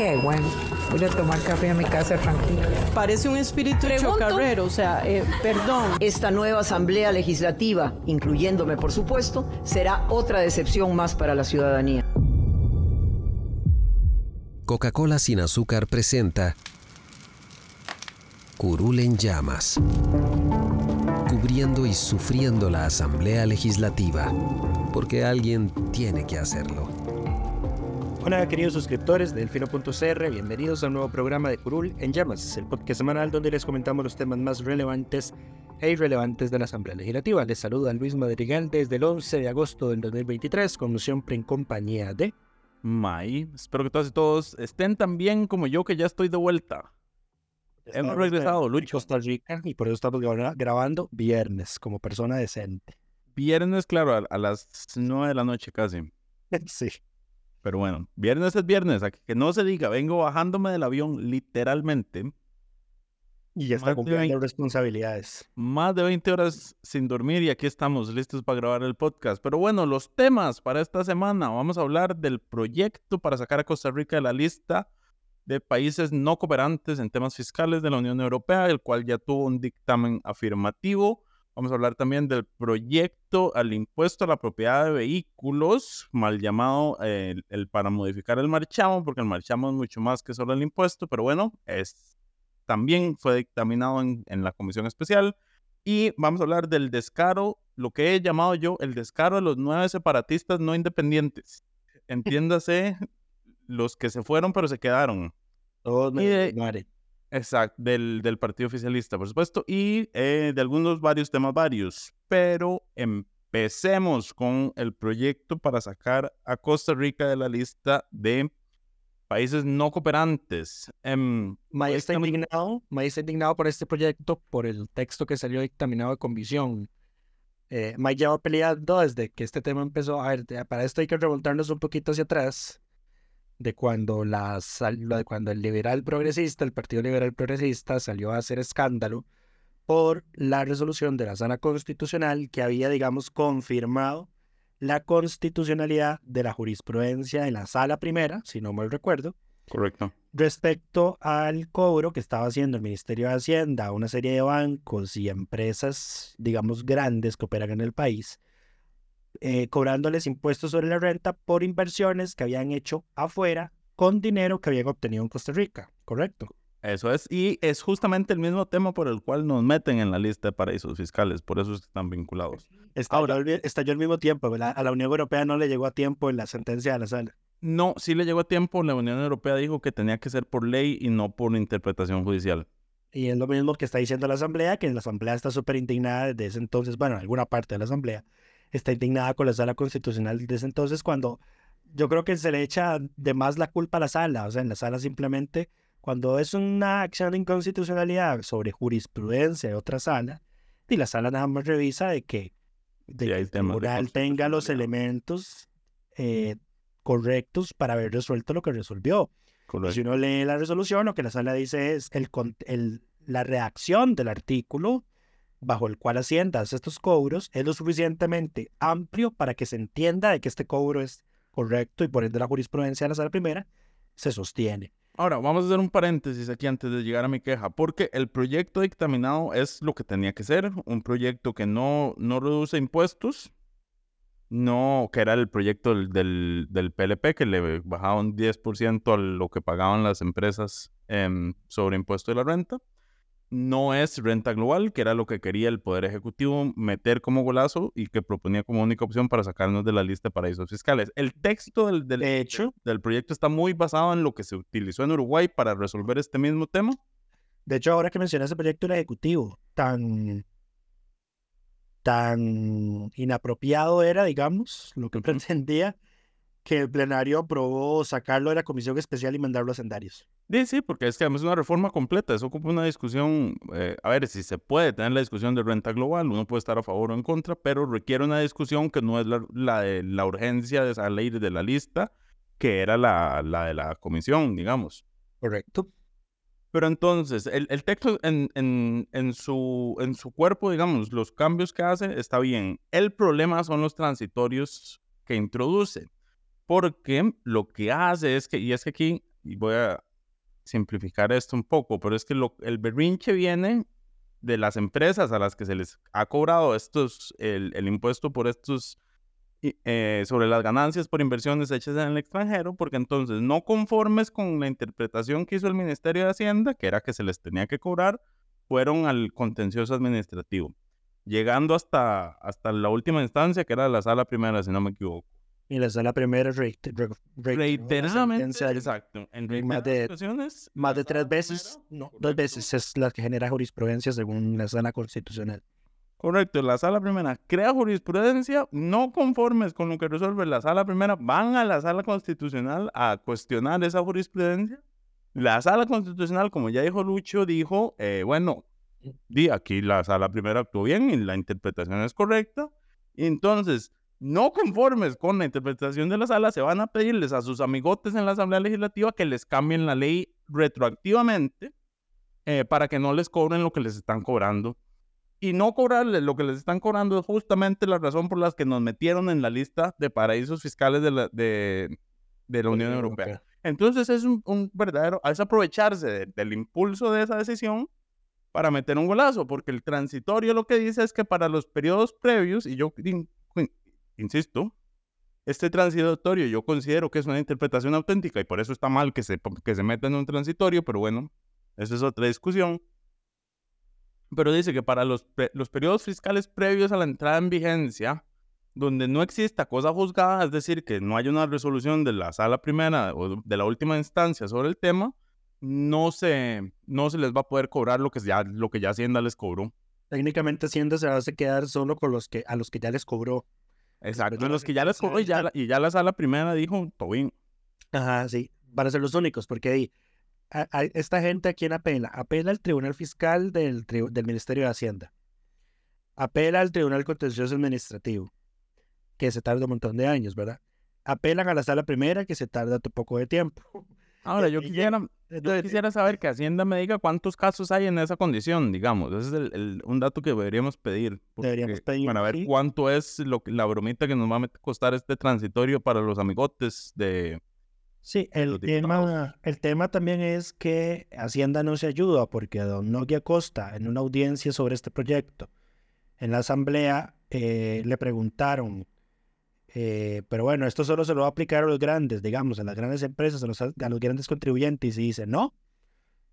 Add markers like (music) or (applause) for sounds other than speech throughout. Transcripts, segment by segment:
Qué bueno. Voy a tomar café a mi casa tranquila. Parece un espíritu chocarrero, o sea, eh, perdón. Esta nueva Asamblea Legislativa, incluyéndome por supuesto, será otra decepción más para la ciudadanía. Coca-Cola sin azúcar presenta Curul en llamas, cubriendo y sufriendo la Asamblea Legislativa, porque alguien tiene que hacerlo. Hola queridos suscriptores de Delfino.cr, bienvenidos a un nuevo programa de Curul en Llamas, el podcast semanal donde les comentamos los temas más relevantes e irrelevantes de la Asamblea Legislativa. Les saluda Luis Madrigal desde el 11 de agosto del 2023, como siempre en compañía de... May, espero que todos y todos estén tan bien como yo que ya estoy de vuelta. Hemos regresado, Lucho. Costa Rica y por eso estamos grabando viernes como persona decente. Viernes, claro, a, a las 9 de la noche casi. (laughs) sí. Pero bueno, viernes es viernes, a que no se diga, vengo bajándome del avión literalmente. Y ya está cumpliendo responsabilidades. Más de 20 horas sin dormir y aquí estamos listos para grabar el podcast. Pero bueno, los temas para esta semana. Vamos a hablar del proyecto para sacar a Costa Rica de la lista de países no cooperantes en temas fiscales de la Unión Europea, el cual ya tuvo un dictamen afirmativo. Vamos a hablar también del proyecto al impuesto a la propiedad de vehículos, mal llamado eh, el, para modificar el marchamo, porque el marchamo es mucho más que solo el impuesto, pero bueno, es, también fue dictaminado en, en la comisión especial. Y vamos a hablar del descaro, lo que he llamado yo el descaro de los nueve separatistas no independientes. Entiéndase, los que se fueron pero se quedaron. Todos Y de- muere. Exacto, del, del Partido Oficialista, por supuesto, y eh, de algunos varios temas varios. Pero empecemos con el proyecto para sacar a Costa Rica de la lista de países no cooperantes. May está indignado, está indignado por este proyecto, por el texto que salió dictaminado de comisión. Eh, May lleva peleando desde que este tema empezó. A ver, para esto hay que remontarnos un poquito hacia atrás, de cuando, de cuando el liberal progresista, el Partido Liberal Progresista, salió a hacer escándalo por la resolución de la sala constitucional que había, digamos, confirmado la constitucionalidad de la jurisprudencia en la sala primera, si no mal recuerdo, correcto. respecto al cobro que estaba haciendo el Ministerio de Hacienda a una serie de bancos y empresas, digamos, grandes que operan en el país, eh, cobrándoles impuestos sobre la renta por inversiones que habían hecho afuera con dinero que habían obtenido en Costa Rica, ¿correcto? Eso es, y es justamente el mismo tema por el cual nos meten en la lista de paraísos fiscales, por eso están vinculados. Estalló, Ahora- estalló al mismo tiempo, ¿verdad? A la Unión Europea no le llegó a tiempo en la sentencia de la sala. No, sí le llegó a tiempo, la Unión Europea dijo que tenía que ser por ley y no por interpretación judicial. Y es lo mismo que está diciendo la Asamblea, que la Asamblea está súper indignada desde ese entonces, bueno, alguna parte de la Asamblea está indignada con la sala constitucional desde entonces cuando yo creo que se le echa de más la culpa a la sala, o sea, en la sala simplemente, cuando es una acción de inconstitucionalidad sobre jurisprudencia de otra sala, y la sala nada más revisa de que, de Sí, que el tribunal tenga los elementos eh, correctos para haber resuelto lo que resolvió. Correcto. si uno lee la resolución, lo que la sala dice es el- la reacción del artículo bajo el cual Hacienda hace estos cobros es lo suficientemente amplio para que se entienda de que este cobro es correcto y por ende la jurisprudencia de la sala primera se sostiene. Ahora, vamos a hacer un paréntesis aquí antes de llegar a mi queja, porque el proyecto dictaminado es lo que tenía que ser, un proyecto que no, no reduce impuestos, no, que era el proyecto del, del, del PLP, que le bajaba un 10% a lo que pagaban las empresas em, sobre impuesto de la renta. No es renta global, que era lo que quería el Poder Ejecutivo meter como golazo y que proponía como única opción para sacarnos de la lista de paraísos fiscales. El texto del, del, De hecho, del proyecto está muy basado en lo que se utilizó en Uruguay para resolver este mismo tema. de hecho ahora que mencionas el proyecto del Ejecutivo, tan, tan inapropiado era, digamos, lo que pretendía, que el plenario aprobó sacarlo de la comisión especial y mandarlo a sendarios. Sí, sí, porque es que además es una reforma completa, eso ocupa una discusión, eh, a ver, si se puede tener la discusión de renta global, uno puede estar a favor o en contra, pero requiere una discusión que no es la, la de la urgencia de esa ley de la lista, que era la, la de la comisión, digamos. Correcto. Pero entonces, el, el texto en, en, en, su, en su cuerpo, digamos, los cambios que hace, está bien. El problema son los transitorios que introduce, porque lo que hace es que, y es que aquí, y voy a simplificar esto un poco, pero es que el berrinche viene de las empresas a las que se les ha cobrado estos, el, el impuesto por estos, eh, sobre las ganancias por inversiones hechas en el extranjero, porque entonces no conformes con la interpretación que hizo el Ministerio de Hacienda, que era que se les tenía que cobrar, fueron al contencioso administrativo, llegando hasta, hasta la última instancia, que era la sala primera, si no me equivoco. Y la sala primera reiteradamente, exacto. En más de, más de tres veces, no, dos veces es la que genera jurisprudencia según la sala constitucional. Correcto, la sala primera crea jurisprudencia, no conformes con lo que resuelve la sala primera, van a la sala constitucional a cuestionar esa jurisprudencia. La sala constitucional, como ya dijo Lucho, dijo, eh, bueno, di aquí la sala primera actuó bien y la interpretación es correcta. Entonces, no conformes con la interpretación de la sala, se van a pedirles a sus amigotes en la Asamblea Legislativa que les cambien la ley retroactivamente eh, para que no les cobren lo que les están cobrando y no cobrarles lo que les están cobrando es justamente la razón por la que nos metieron en la lista de paraísos fiscales de la, de, de la Unión Europea. Entonces es un, un, verdadero, es aprovecharse del impulso de esa decisión para meter un golazo, porque el transitorio lo que dice es que para los periodos previos, y yo insisto, este transitorio yo considero que es una interpretación auténtica y por eso está mal que se, que se meta en un transitorio, pero bueno, esa es otra discusión pero dice que para los, los periodos fiscales previos a la entrada en vigencia, donde no exista cosa juzgada, es decir, que no haya una resolución de la sala primera o de la última instancia sobre el tema, no se, no se les va a poder cobrar lo que ya, lo que ya Hacienda les cobró. Técnicamente Hacienda se va a quedar solo con los que, a los que ya les cobró. Exacto, los que ya cobró y ya, y ya la sala primera dijo, todo bien. Ajá, sí, van a ser los únicos, porque ahí a, esta gente a quién apela? Apela al Tribunal Fiscal del, del Ministerio de Hacienda. Apela al Tribunal Contencioso Administrativo, que se tarda un montón de años, ¿verdad? Apelan a la sala primera, que se tarda un poco de tiempo. Ahora, yo quisiera, yo quisiera saber que Hacienda me diga cuántos casos hay en esa condición, digamos. Ese es el, un dato que deberíamos pedir. deberíamos pedir. Para ver cuánto es lo, la bromita que nos va a costar este transitorio para los amigotes de, Sí, el tema, el tema también es que Hacienda no se ayuda porque don Nogui Acosta, en una audiencia sobre este proyecto, en la asamblea eh, le preguntaron, eh, pero bueno, esto solo se lo va a aplicar a los grandes, digamos, a las grandes empresas, a los, a los grandes contribuyentes, y dice, no,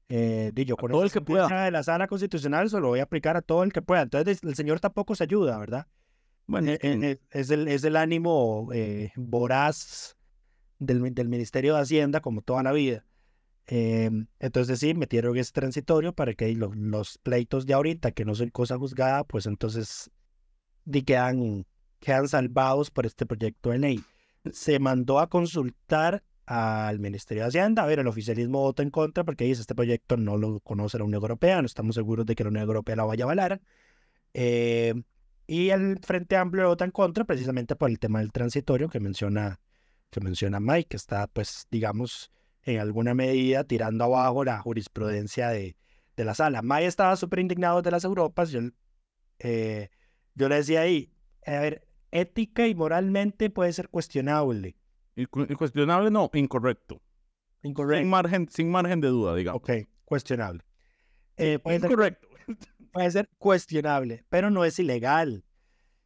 eh, yo con todo el que pueda. De la sala constitucional se lo voy a aplicar a todo el que pueda. Entonces el señor tampoco se ayuda, ¿verdad? Bueno, eh, eh, es, el, es el ánimo voraz del, del, Ministerio de Hacienda, como toda la vida. Em, entonces sí, metieron ese transitorio para que los, los, pleitos de ahorita, que no son cosa juzgada, pues entonces di quedan, quedan salvados por este proyecto de ley. Se mandó a consultar al Ministerio de Hacienda. A ver, el oficialismo vota en contra porque dice este proyecto no lo conoce la Unión Europea, no estamos seguros de que la Unión Europea la vaya a avalar. Eh, y el Frente Amplio vota en contra precisamente por el tema del transitorio que menciona que menciona Mike, que está, pues, digamos, en alguna medida tirando abajo la jurisprudencia de, de la sala. Mike estaba súper indignado de las Europas. Yo, eh, yo le decía ahí, a ver, ética y moralmente puede ser cuestionable. Cuestionable no, incorrecto. Incorrecto. Sin margen, sin margen de duda, digamos. Ok, cuestionable. Eh, puede incorrecto. Ser, puede ser cuestionable, pero no es ilegal.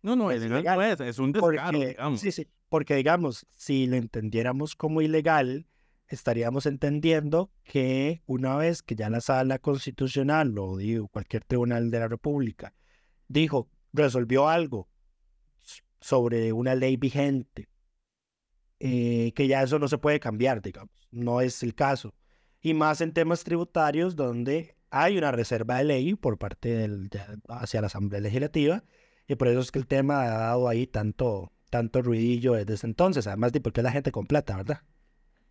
No, no, es, ilegal, es, es un descaro, digamos. Sí, sí, porque, digamos, si lo entendiéramos como ilegal, estaríamos entendiendo que una vez que ya la sala constitucional o digo, cualquier tribunal de la República dijo, resolvió algo sobre una ley vigente, eh, que ya eso no se puede cambiar, digamos, no es el caso. Y más en temas tributarios donde hay una reserva de ley por parte del, hacia la Asamblea Legislativa, y por eso es que el tema ha dado ahí tanto, tanto ruidillo desde entonces, además de porque la gente con plata, ¿verdad?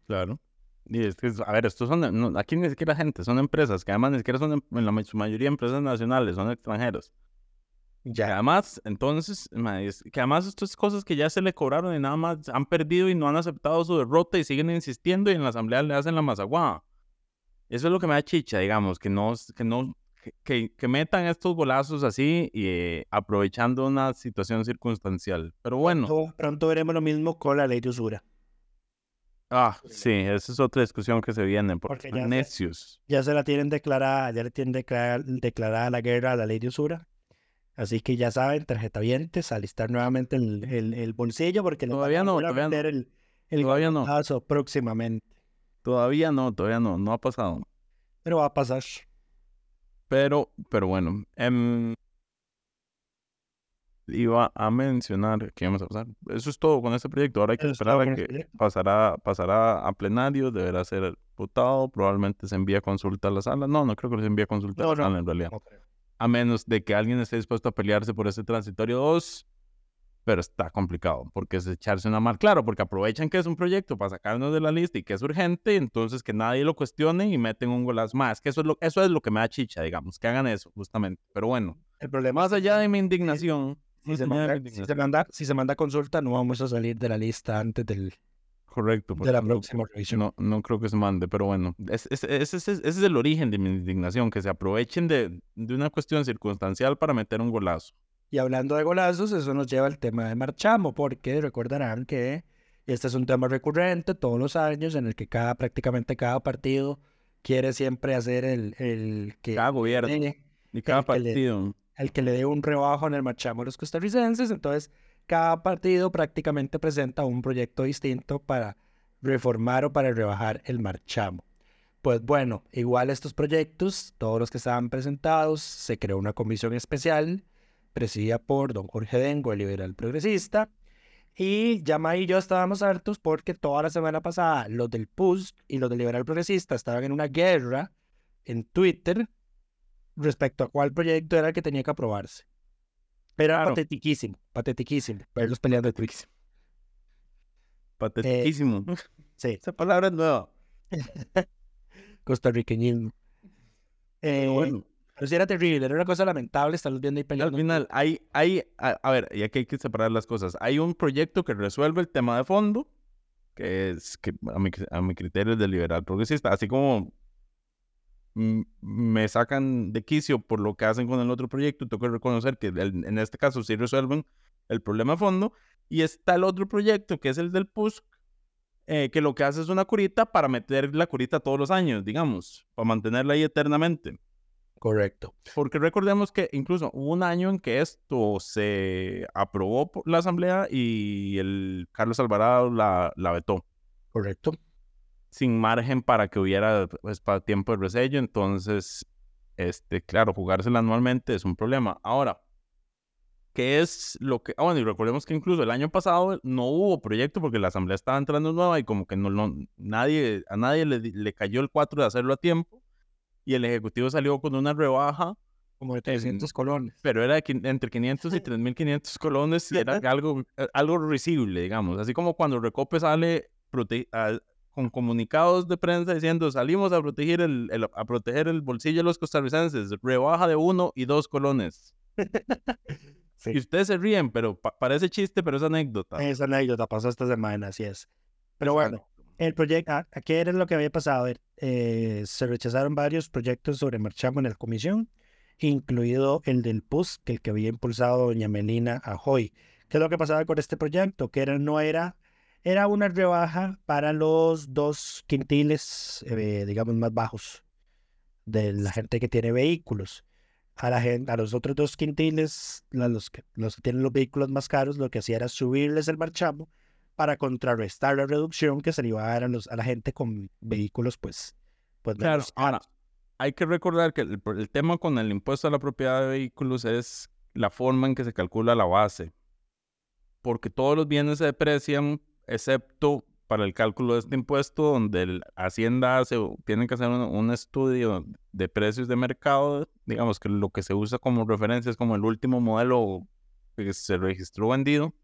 Claro. Y es que, a ver, estos son, aquí ni siquiera gente, son empresas, que además ni siquiera son, en la su mayoría, empresas nacionales, son extranjeros. Ya. Que además, entonces, que además estas cosas que ya se le cobraron y nada más han perdido y no han aceptado su derrota y siguen insistiendo y en la asamblea le hacen la mazaguada. Eso es lo que me da chicha, digamos, que no, que no, que, que metan estos golazos así y eh, aprovechando una situación circunstancial. Pero bueno. Pronto, veremos lo mismo con la ley de usura. Ah, sí, esa es otra discusión que se viene, porque, ya necios. ya se la tienen declarada, ya le tienen declarada la guerra a la ley de usura. Así que ya saben, tarjetavientes, alistar nuevamente el, el, bolsillo porque todavía no, todavía no. el, el todavía no. próximamente. Todavía no, todavía no, no ha pasado. Pero va a pasar. Pero, pero bueno, em, iba a mencionar que íbamos a pasar. Eso es todo con este proyecto. Ahora hay que esperar a que pasará, pasará a plenario, deberá ser votado, probablemente se envía consulta a la sala. No, no creo que se envíe consulta a la sala en realidad. A menos de que alguien esté dispuesto a pelearse por ese transitorio 2, pero está complicado porque es echarse una mal. Claro, porque aprovechan que es un proyecto para sacarnos de la lista y que es urgente, entonces que nadie lo cuestione y meten un golazo más. Que eso es lo, eso es lo que me da chicha, digamos, que hagan eso, justamente. Pero bueno, el problema más allá de mi indignación. Si se, manda, si, se manda, consulta, no vamos a salir de la lista antes del, Correcto. De la próxima revisión. No, no creo que se mande, pero bueno, ese es, el origen de mi indignación, que se aprovechen de, de, una cuestión circunstancial para meter un golazo. Y hablando de golazos, eso nos lleva al tema de Marchamo, porque recordarán que este es un tema recurrente todos los años en el que cada, prácticamente cada partido quiere siempre hacer el, el que... Cada gobierno. y cada partido el que le dé un rebajo en el marchamo a los costarricenses. Entonces, cada partido prácticamente presenta un proyecto distinto para reformar o para rebajar el marchamo. Pues bueno, igual estos proyectos, todos los que estaban presentados, se creó una comisión especial presidida por don Jorge Dengo, el liberal progresista. Y Yama y yo estábamos hartos porque toda la semana pasada los del PUS y los del liberal progresista estaban en una guerra en Twitter respecto a cuál proyecto era el que tenía que aprobarse. Pero era patetiquísimo, patetiquísimo, verlos peleando de Twix. Patetiquísimo. Eh, (laughs) sí. Esa palabra es nueva. (laughs) Costarriqueñismo. Eh, bueno. Pero sí era terrible, era una cosa lamentable estarlos viendo ahí peleando. Al final, hay, hay, a, ver, y aquí hay que separar las cosas. Hay un proyecto que resuelve el tema de fondo, que es que a mi, a mi criterio es de liberal progresista, así como me sacan de quicio por lo que hacen con el otro proyecto, tengo que reconocer que en este caso sí resuelven el problema a fondo. Y está el otro proyecto, que es el del PUSC, eh, que lo que hace es una curita para meter la curita todos los años, digamos, para mantenerla ahí eternamente. Correcto. Porque recordemos que incluso hubo un año en que esto se aprobó por la Asamblea y el Carlos Alvarado la, la vetó. Correcto sin margen para que hubiera pues, para tiempo de resello. Entonces, este, claro, jugársela anualmente es un problema. Ahora, ¿qué es lo que... Ah, bueno, y recordemos que incluso el año pasado no hubo proyecto porque la asamblea estaba entrando nueva y como que no, no nadie, a nadie le, le cayó el 4 de hacerlo a tiempo y el ejecutivo salió con una rebaja como de 300 colones. Pero era entre 500 y (laughs) 3.500 colones y era (laughs) algo, algo risible, digamos. Así como cuando Recope sale con comunicados de prensa diciendo salimos a proteger el, a proteger el bolsillo de los costarricenses, rebaja de uno y dos colones. (laughs) Y ustedes se ríen, pero parece chiste, pero es anécdota. Es anécdota, pasó esta semana, así es. Pero bueno, el proyecto, ah, ¿qué era lo que había pasado? Eh, se rechazaron varios proyectos sobre Marchamo en la comisión, incluido el del PUS, que el que había impulsado doña Melina Ajoy. ¿Qué es lo que pasaba con este proyecto? Que era, no era era una rebaja para los dos quintiles, eh, digamos, más bajos de la gente que tiene vehículos. A, la gente, a los otros dos quintiles, los que, los que tienen los vehículos más caros, lo que hacía era subirles el marchamo para contrarrestar la reducción que se le iba a dar a, los, a la gente con vehículos, pues, pues claro. Ahora, hay que recordar que el, el tema con el impuesto a la propiedad de vehículos es la forma en que se calcula la base. Porque todos los bienes se deprecian excepto para el cálculo de este impuesto, donde el Hacienda hace, tiene que hacer un, estudio de precios de mercado, digamos que lo que se usa como referencia es como el último modelo que se registró vendido,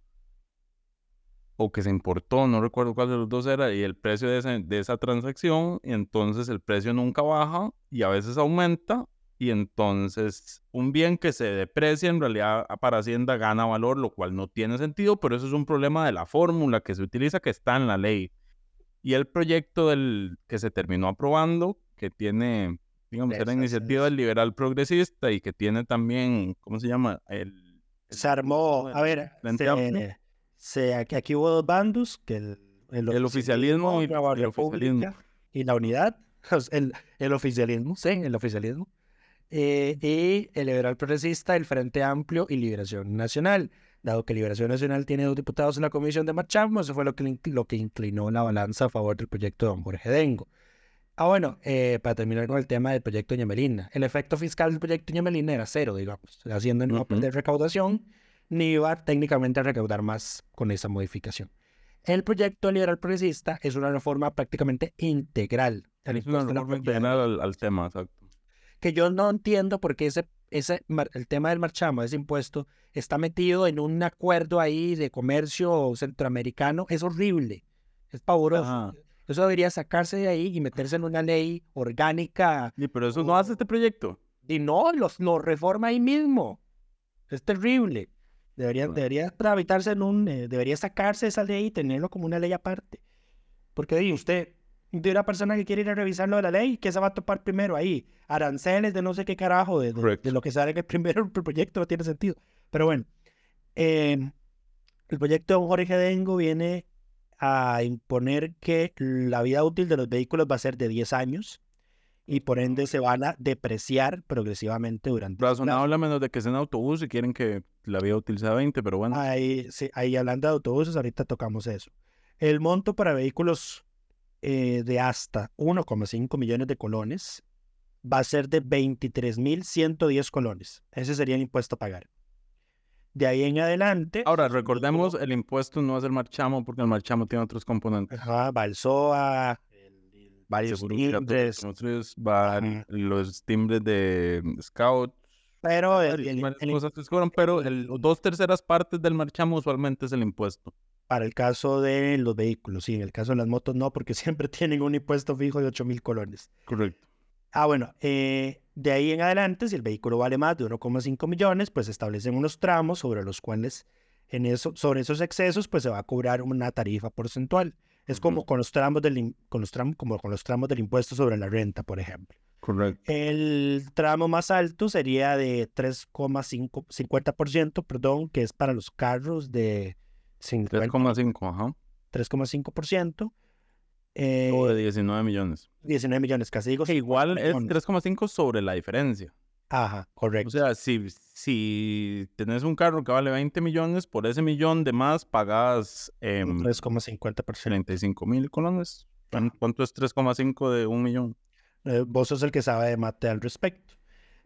o que se importó, no recuerdo cuál de los dos era, y el precio de, de esa transacción, y entonces el precio nunca baja y a veces aumenta, y entonces un bien que se deprecia en realidad para Hacienda gana valor, lo cual no tiene sentido, pero eso es un problema de la fórmula que se utiliza que está en la ley. Y el proyecto del que se terminó aprobando, que tiene, digamos, la iniciativa del liberal progresista y que tiene también, ¿cómo se llama? El, se armó, a ver, se, aquí hubo dos bandos, que el, el, oficialismo, y, la oficialismo. y la unidad, (laughs) el, el oficialismo, sí, el oficialismo, eh, y el liberal progresista, el Frente Amplio y Liberación Nacional. Dado que Liberación Nacional tiene dos diputados en la comisión de Marchamo, eso fue lo que, lo que inclinó la balanza a favor del proyecto de don Jorge Dengo. Ah, bueno, eh, para terminar con el tema del proyecto Ñamelina. El efecto fiscal del proyecto Ñamelina era cero, digamos, haciendo no perder recaudación, ni iba técnicamente a recaudar más con esa modificación. El proyecto liberal progresista es una reforma prácticamente integral. Es una reforma integral al, tema, exacto. Que yo no entiendo por qué ese, ese, el tema del marchamo, ese impuesto, está metido en un acuerdo ahí de comercio centroamericano. Es horrible, es pavoroso. Eso debería sacarse de ahí y meterse en una ley orgánica. Y pero eso no hace este proyecto. Y no, los, lo reforma ahí mismo. Es terrible. Debería, debería tramitarse en un, eh, debería sacarse esa ley y tenerlo como una ley aparte. Porque ahí usted, de una persona que quiere ir a revisar lo de la ley, ¿qué se va a topar primero ahí? Aranceles de no sé qué carajo, de, de, lo que sale en el primero el (laughs) proyecto no tiene sentido. Pero bueno, em, el proyecto de Jorge Dengo viene a imponer que la vida útil de los vehículos va a ser de 10 años y por ende se van a depreciar progresivamente durante. Razonable a menos de que sean autobús y quieren que la vida útil sea 20, pero bueno. Ahí, sí, ahí hablando de autobuses, ahorita tocamos eso. El monto para vehículos eh, de hasta 1,5 millones de colones va a ser de 23.110 colones. Ese sería el impuesto a pagar. De ahí en adelante. Ahora, recordemos, el impuesto no es el marchamo porque el marchamo tiene otros componentes. Ajá, va el SOA, varios timbres. Van los timbres de Scout. Pero cosas que pero el, dos terceras partes del marchamo usualmente es el impuesto. Para el caso de los vehículos, sí, en el caso de las motos no, porque (laughs) siempre tienen un impuesto fijo de 8 mil colones. Correcto. Ah, bueno, eh, de ahí en adelante, si el vehículo vale más de 1,5 millones, pues establecen unos tramos sobre los cuales, en eso, sobre esos excesos, pues se va a cobrar una tarifa porcentual. Es como con los tramos del con los tramos, como con los tramos del impuesto sobre la renta, por ejemplo. Correcto. El tramo más alto sería de 3,5 50%, perdón, que es para los carros de 3,5, ajá. 3,5%. Eh, o de 19 millones. 19 millones, casi digo. Que igual es 3,5 sobre la diferencia. Ajá, correcto. O sea, si, si tenés un carro que vale 20 millones, por ese millón de más pagas... Eh, 3,50%. 35 mil colones. ¿Cuánto es 3,5 de un millón? Eh, vos sos el que sabe de mate al respecto.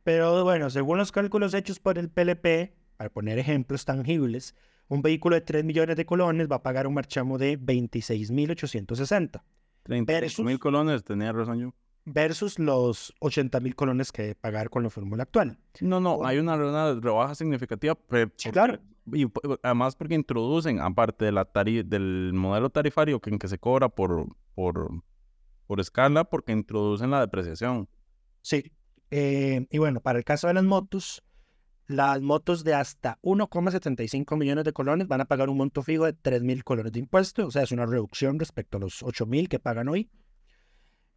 Pero bueno, según los cálculos hechos por el PLP, para poner ejemplos tangibles, un vehículo de 3 millones de colones va a pagar un marchamo de 26.860. 35 mil colones, tenía razón yo versus los 80 mil colones que pagar con la fórmula actual. No, no, hay una, rebaja significativa. sí, claro. Y además porque introducen, aparte de la del modelo tarifario que, en que se cobra por, por, por escala, porque introducen la depreciación. Sí. Eh, y bueno, para el caso de las motos, las motos de hasta 1,75 millones de colones van a pagar un monto fijo de 3 mil colones de impuestos, o sea, es una reducción respecto a los 8 mil que pagan hoy.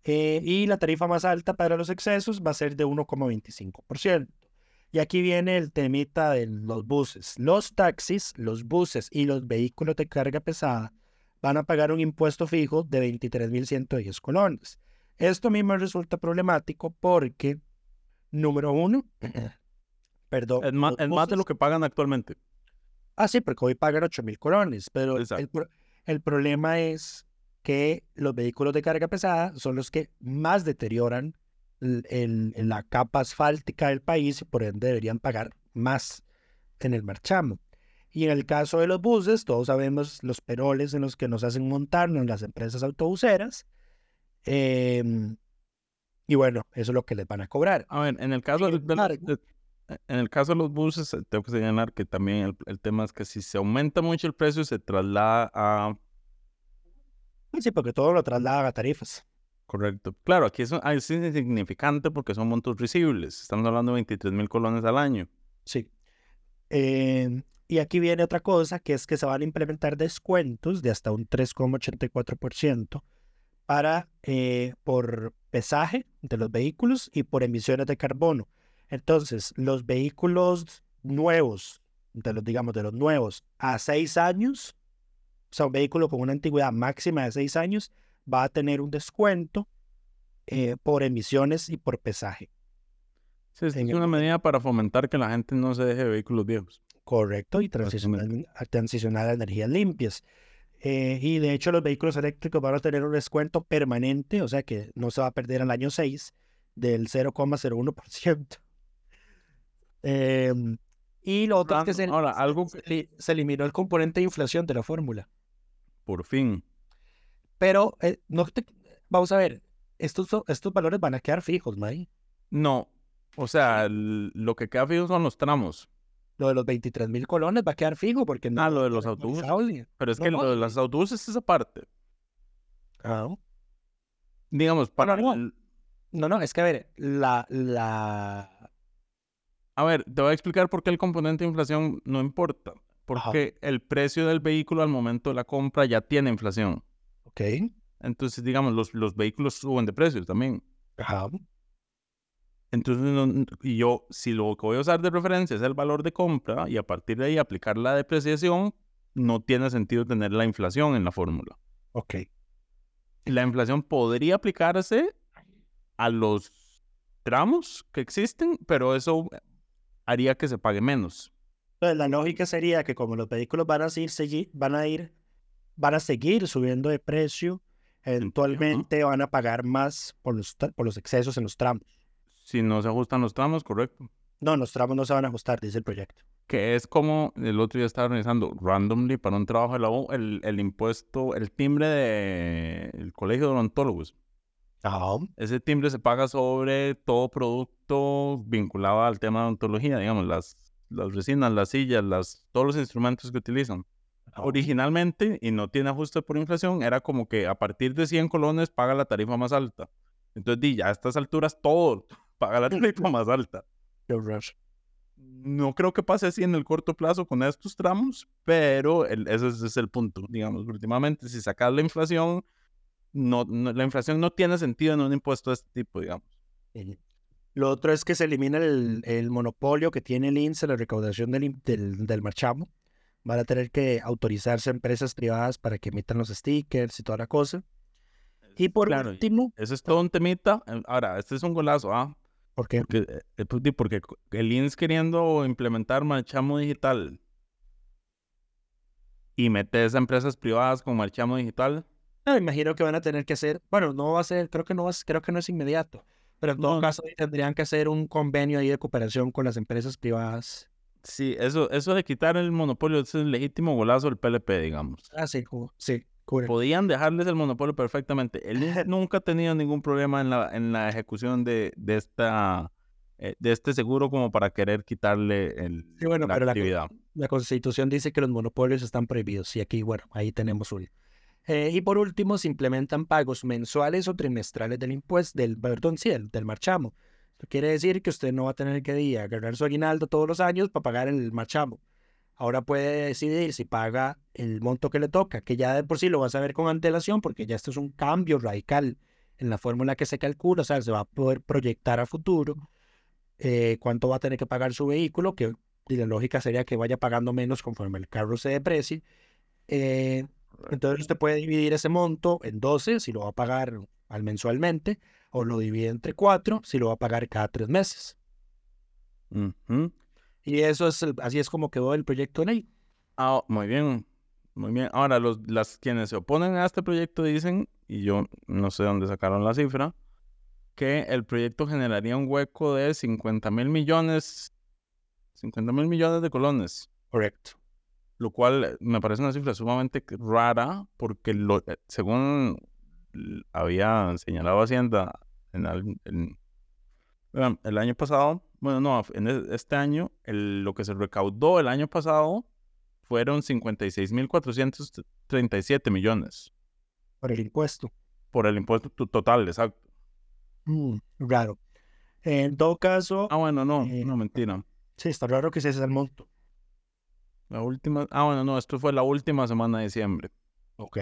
Eh, y la tarifa más alta para los excesos va a ser de 1,25%. Y aquí viene el temita de los buses. Los taxis, los buses y los vehículos de carga pesada van a pagar un impuesto fijo de 23.110 colones. Esto mismo resulta problemático porque, número uno, (clears throat) perdón. Es más, de lo que pagan actualmente. Ah, sí, porque hoy pagan 8.000 colones, pero el, el problema es que los vehículos de carga pesada son los que más deterioran en la capa asfáltica del país y por ende deberían pagar más en el marchamo. Y en el caso de los buses, todos sabemos los peroles en los que nos hacen montarnos las empresas autobuseras. Em, y bueno, eso es lo que les van a cobrar. A ver, en el caso del, en el caso de los buses, eh, tengo que señalar que también el, el tema es que si se aumenta mucho el precio, se traslada a... Sí, porque todo lo traslada a tarifas. Correcto. Claro, aquí es, es insignificante porque son montos risibles. Estamos hablando de 23 mil colones al año. Sí. Eh, y aquí viene otra cosa, que es que se van a implementar descuentos de hasta un 3,84% para eh, por pesaje de los vehículos y por emisiones de carbono. Entonces, los vehículos nuevos, de los, digamos, de los nuevos a seis años, o sea, un vehículo con una antigüedad máxima de seis años, va a tener un descuento eh, por emisiones y por pesaje. Sí, es una medida para fomentar que la gente no se deje vehículos viejos. Correcto, y transicionar, a, transicionar a energías limpias. Eh, y de hecho los vehículos eléctricos van a tener un descuento permanente, o sea que no se va a perder al año 6 del 0,01%. Eh, em, y lo otro es que se, Ahora, algo se, se, eliminó el componente de inflación de la fórmula. Por fin. Pero eh, no te, vamos a ver, estos, estos valores van a quedar fijos, May. No, o sea, lo que queda fijo son los tramos. Lo de los 23 mil colones va a quedar fijo porque no. Ah, lo de los autobuses. Pero es que lo de los autobuses es esa parte. Ah. Digamos, para. No, no, no, no, es que a ver, la, la. A ver, te voy a explicar por qué el componente de inflación no importa. Porque el precio del vehículo al momento de la compra ya tiene inflación. Ok. Entonces, digamos, los, los vehículos suben de precio también. Ajá. Entonces, y yo, si lo que voy a usar de referencia es el valor de compra y a partir de ahí aplicar la depreciación, no tiene sentido tener la inflación en la fórmula. Ok. La inflación podría aplicarse a los tramos que existen, pero eso haría que se pague menos. Entonces, la lógica sería que como los vehículos van a seguir, van a ir, van a seguir subiendo de precio, eventualmente van a pagar más por los, por los excesos en los tramos. Si no se ajustan los tramos, correcto. No, los tramos no se van a ajustar, dice el proyecto. Que es como el otro día estaba organizando randomly para un trabajo de la U el, el impuesto, el timbre del colegio de odontólogos. Ajá. Ese timbre se paga sobre todo producto vinculado al tema de odontología, digamos, las, las resinas, las sillas, las, todos los instrumentos que utilizan. Originalmente, y no tiene ajuste por inflación, era como que a partir de 100 colones paga la tarifa más alta. Entonces, di, ya a estas alturas todo (laughs) paga la tarifa más alta. (laughs) No creo que pase así en el corto plazo con estos tramos, pero ese, es el punto. Digamos, últimamente, si sacas la inflación, no, la inflación no tiene sentido en un impuesto de este tipo, digamos. Lo otro es que se elimina el, el monopolio que tiene el INSE, la recaudación del, del, del marchamo. Van a tener que autorizarse empresas privadas para que emitan los stickers y toda la cosa. Y por último. Eso es todo un temita. Em, ahora, este es un golazo, ¿ah? ¿Por qué? Porque, eh, eh, pues, porque el INS queriendo implementar Marchamo Digital y metes a empresas privadas con Marchamo Digital. No, imagino que van a tener que hacer, bueno, no va a ser, creo que no, creo que no es inmediato, pero en todo caso tendrían que hacer un convenio ahí de cooperación con las empresas privadas. Sí, eso, eso de quitar el monopolio es el legítimo golazo del PLP, digamos. Ah, sí, sí. Podían dejarles el monopolio perfectamente. Él (laughs) nunca ha tenido ningún problema en la, en la ejecución de, de, esta, eh, de este seguro como para querer quitarle el, bueno, la pero actividad. La, Constitución dice que los monopolios están prohibidos y aquí, bueno, ahí tenemos un... Eh, y por último, se implementan pagos mensuales o trimestrales del impuesto, del, perdón, sí, del, marchamo. Esto quiere decir que usted no va a tener que ir a agarrar su aguinaldo todos los años para pagar el marchamo ahora puede decidir si paga el monto que le toca, que ya de por sí lo va a saber con antelación, porque ya esto es un cambio radical en la fórmula que se calcula, o sea, se va a poder proyectar a futuro eh, cuánto va a tener que pagar su vehículo, que la lógica sería que vaya pagando menos conforme el carro se deprecie. Eh, entonces usted puede dividir ese monto en 12 si lo va a pagar al mensualmente, o lo divide entre 4 si lo va a pagar cada tres meses. Y eso es, así es como quedó el proyecto de ley. Ah, muy bien, muy bien. Ahora, los, las quienes se oponen a este proyecto dicen, y yo no sé dónde sacaron la cifra, que el proyecto generaría un hueco de 50 mil millones, 50 mil millones de colones. Correcto. Lo cual me parece una cifra sumamente rara, porque lo, eh, según había señalado Hacienda en, el año pasado, Bueno, no, en e- este año el- lo que se recaudó el año pasado fueron 56.437 millones Por el impuesto. por el impuesto to- total, exacto. Mm, raro. En todo caso, Ah, bueno, no, Eh, no, mentira. sí, está raro que ese es el monto. La última, ah, bueno, no, esto fue la última semana de diciembre Ok.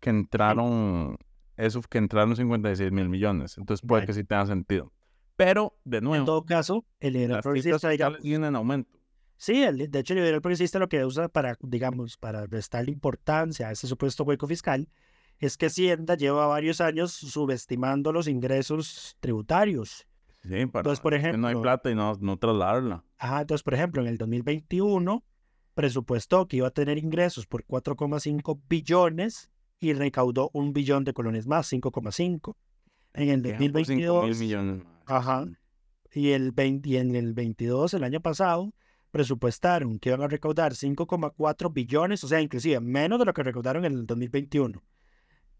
que entraron, eso que entraron 56 mil millones. Entonces puede que sí tenga sentido. Pero, de En nuevo, todo caso, el liberal progresista, digamos, siguen en aumento. sí, el- de hecho, el liberal progresista lo que usa para, digamos, para restarle importancia a ese supuesto hueco fiscal es que Hacienda lleva varios años subestimando los ingresos tributarios. Sí, para Entonces, por es que no hay ejemplo- plata y no, no trasladarla. Ajá, entonces, por ejemplo, en el 2021 presupuestó que iba a tener ingresos por 4,5 billones y recaudó un billón de colones más, 5,5. En el Quedan por 5 mil 2022, millones más. ajá, y, el 20 y en el 22, el año pasado, presupuestaron que iban a recaudar 5,4 billones, o sea, inclusive menos de lo que recaudaron en el 2021.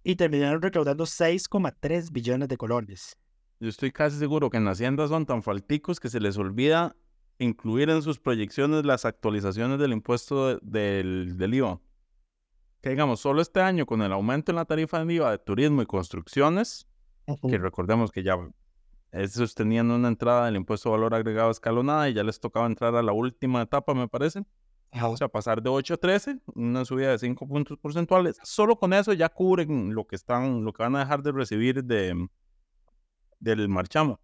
Y terminaron recaudando 6,3 billones de colones. Yo estoy casi seguro que en Hacienda son tan falticos que se les olvida incluir en sus proyecciones las actualizaciones del impuesto de- del, del IVA. Que digamos, solo este año con el aumento en la tarifa de IVA de turismo y construcciones, que recordemos que ya esos tenían una entrada del impuesto de valor agregado escalonada y ya les tocaba entrar a la última etapa, me parece. O sea, pasar de 8 a 13, una subida de 5 puntos porcentuales. Solo con eso ya cubren lo que están, lo que van a dejar de recibir de, del marchamo.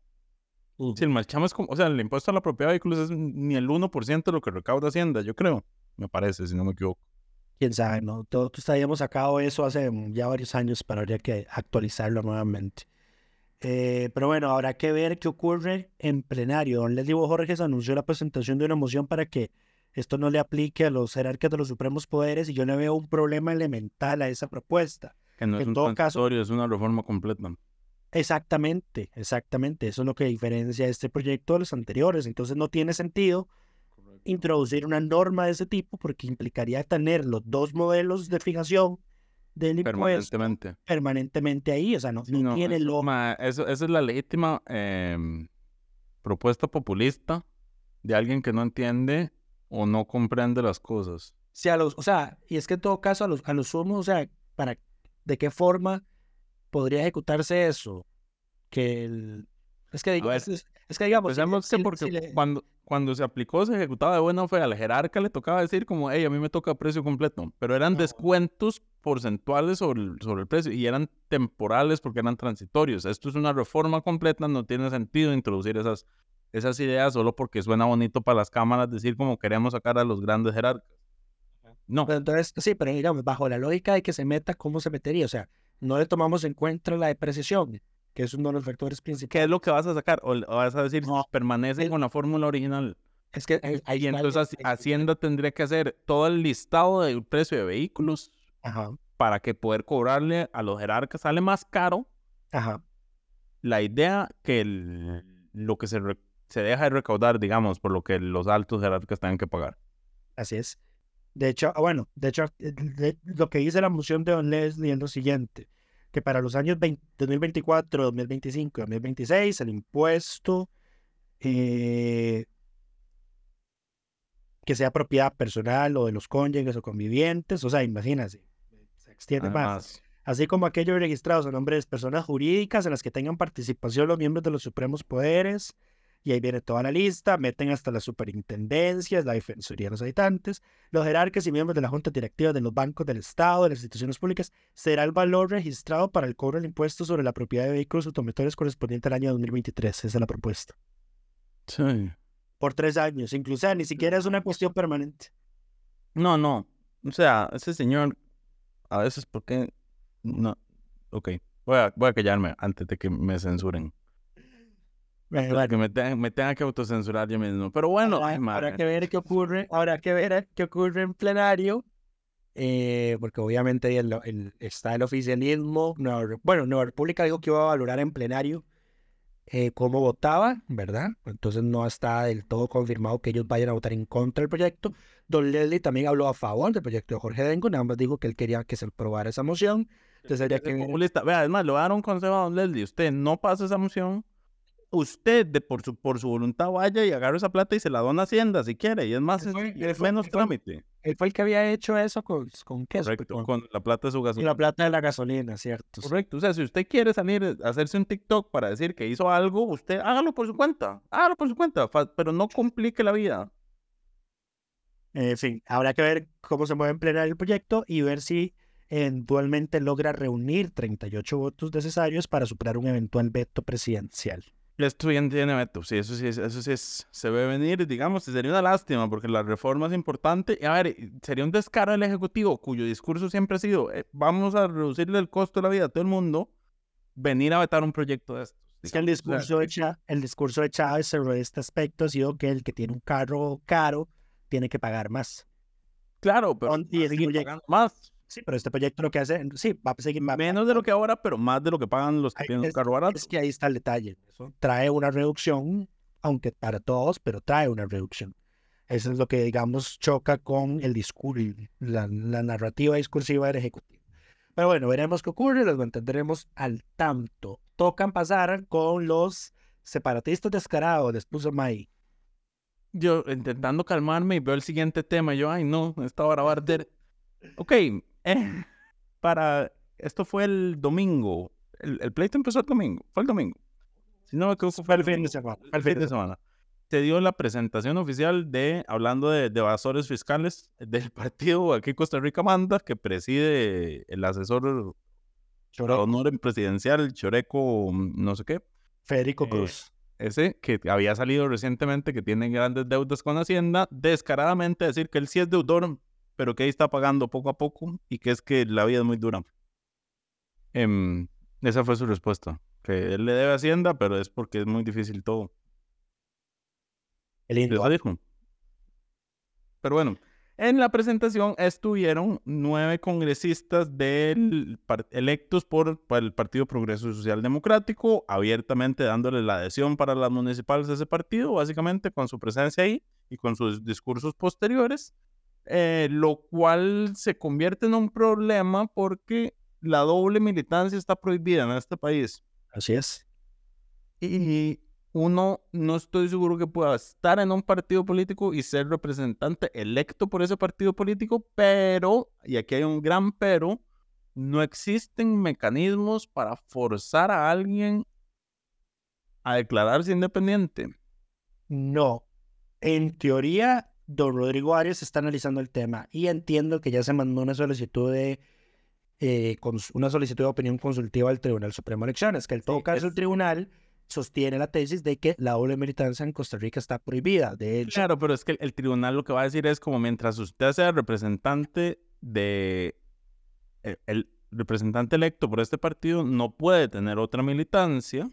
Si el marchamo es como, o sea, el impuesto a la propiedad de vehículos es ni el 1% de lo que recauda Hacienda, yo creo. Me parece, si no me equivoco. quién sabe, ¿no? Todos habíamos sacado eso hace ya varios años, pero habría que actualizarlo nuevamente. Eh, pero bueno, habrá que ver qué ocurre en plenario. Don Leslie Borges anunció la presentación de una moción para que esto no le aplique a los jerarcas de los supremos poderes y yo le veo un problema elemental a esa propuesta. Que no es En un todo caso- es una reforma completa. Exactamente, exactamente. Eso es lo que diferencia este proyecto de los anteriores. Entonces no tiene sentido introducir una norma de ese tipo porque implicaría tener los dos modelos de fijación del impuesto Permanentemente. permanentemente ahí. O sea, no, Sí, no no, tiene eso, lo... ma, eso- esa es la legítima em, propuesta populista de alguien que no entiende o no comprende las cosas. Si a los, o sea, y es que en todo caso a los, a los sumos, o sea, para, ¿de qué forma podría ejecutarse eso? Que el... Es que, digo, ver, es, es- que digamos... Pensemos que si le- porque si le- cuando, cuando se aplicó, se ejecutaba de buena fe, al jerarca le tocaba decir como, hey, a mí me toca precio completo, pero eran descuentos porcentuales sobre el, sobre el precio y eran temporales porque eran transitorios. Esto es una reforma completa, no tiene sentido introducir esas, esas ideas solo porque suena bonito para las cámaras decir como queremos sacar a los grandes jerarcas. No, Pero entonces, sí, pero digamos, bajo la lógica de que se meta, ¿cómo se metería? O sea, no le tomamos en cuenta la depreciación, que es uno de los factores ¿qué principales. es lo que vas a sacar? O, vas a decir, No, permanece es- con la fórmula original. Es que ahí- Y el- entonces el- Hacienda tendría que hacer todo el listado del precio de vehículos Ajá, para que poder cobrarle a los jerarcas sale más caro ajá. la idea que el- lo que se, re- se deja de recaudar, digamos, por lo que los altos jerarcas tengan que pagar. Así es. De hecho, bueno, de hecho, eh, de- lo que dice la moción de Don Leslie es lo siguiente, que para los años 20 2024, 2025 y 2026, el impuesto eh, que sea propiedad personal o de los cónyuges o convivientes, o sea, imagínense, se extiende más. Así como aquellos registrados a nombre de personas jurídicas en las que tengan participación los miembros de los supremos poderes, y ahí viene toda la lista, meten hasta las superintendencias, la Defensoría de los Habitantes, los jerarcas y miembros de la Junta Directiva de los bancos del Estado, de las instituciones públicas, será el valor registrado para el cobro del impuesto sobre la propiedad de vehículos automotores correspondiente al año 2023. Esa es la propuesta. sí. Por tres años, incluso ni siquiera es una cuestión permanente. No, no. O sea, ese señor, a veces, ¿por qué? No. Ok. Voy a, voy a callarme antes de que me censuren. Bueno, Que me, tengan- me tenga que autocensurar yo mismo. Pero bueno, Habrá, ay, habrá que ver qué ocurre, habrá que ver qué ocurre en plenario, eh, porque obviamente el- el- está el oficialismo. Nueva bueno, Nueva República dijo que iba a valorar en plenario eh, cómo votaba, ¿verdad? Entonces no está del todo confirmado que ellos vayan a votar en contra del proyecto. Don Leslie también habló a favor del proyecto de Jorge Dengo, nada más dijo que él quería que se aprobara esa moción. Entonces habría que populista. Vea, además, le voy a dar un consejo a don Leslie. Usted no pasa esa moción usted de por su, por su voluntad vaya y agarre esa plata y se la dona a Hacienda si quiere. Y es más, es, menos trámite. Él fue el que había hecho eso con, con qué? Correcto, con la plata de su Y gasolina. la plata de la gasolina, ¿cierto? Correcto. O sea, si usted quiere salir a hacerse un TikTok para decir que hizo algo, usted hágalo por su cuenta. Hágalo por su cuenta, pero no complique la vida. En fin, habrá que ver cómo se mueve en plena el proyecto y ver si eventualmente logra reunir 38 votos necesarios para superar un eventual veto presidencial. Esto bien tiene veto, sí, eso sí, es- eso sí es- se ve venir, digamos, y sería una lástima porque la reforma es importante. Y a ver, sería un descaro del Ejecutivo cuyo discurso siempre ha sido, eh, vamos a reducirle el costo de la vida a todo el mundo, venir a vetar un proyecto de estos. Es que el digamos. O sea, discurso, de Cha- el discurso de Chávez sobre este aspecto ha sido que el que tiene un carro caro tiene que pagar más. Claro, pero y más. Sí, pero este proyecto lo que hace, sí, va a seguir más. Menos de lo que ahora, pero más de lo que pagan los que tienen un carro barato. Es que ahí está el detalle. Eso trae una reducción, aunque para todos, pero trae una reducción. Eso es lo que, digamos, choca con el discurso, la, la narrativa discursiva del Ejecutivo. Pero bueno, veremos qué ocurre, los mantendremos al tanto. Tocan pasar con los separatistas descarados, les puso May. Yo intentando calmarme y veo el siguiente tema, yo, ay no, esta hora va a arder. Ok, eh, (laughs) para, esto fue el domingo, el, el pleito empezó el domingo, fue el domingo. Si no me equivoco, Fue el fin de semana. el fin de semana. Se dio la presentación oficial de, hablando de, de evasores fiscales del (laughs) partido aquí Costa Rica Manda, que preside el asesor a honor presidencial, Choreco, no sé qué. Federico Eh, Cruz. ese que había salido recientemente que tiene grandes deudas con Hacienda, descaradamente decir que él sí es deudor, pero que ahí está pagando poco a poco y que es que la vida es muy dura. Em, esa fue su respuesta, que él le debe Hacienda, pero es porque es muy difícil todo. El dijo. Pero bueno, en la presentación estuvieron nueve congresistas del electos por, por el Partido Progreso Social Democrático, abiertamente dándole la adhesión para las municipales de ese partido, básicamente con su presencia ahí y con sus discursos posteriores, eh, lo cual se convierte en un problema porque la doble militancia está prohibida en este país. Así es. Y uno no estoy seguro que pueda estar en un partido político y ser representante electo por ese partido político, pero, y aquí hay un gran pero, no existen mecanismos para forzar a alguien a declararse independiente. No. En teoría, don Rodrigo Arias está analizando el tema y entiendo que ya se mandó una solicitud de eh, una solicitud de opinión consultiva al Tribunal Supremo de Elecciones, que en todo caso el tribunal sostiene la tesis de que la doble militancia en Costa Rica está prohibida. De hecho, Claro, pero es que el, el tribunal lo que va a decir es como mientras usted sea representante de el, el representante electo por este partido no puede tener otra militancia.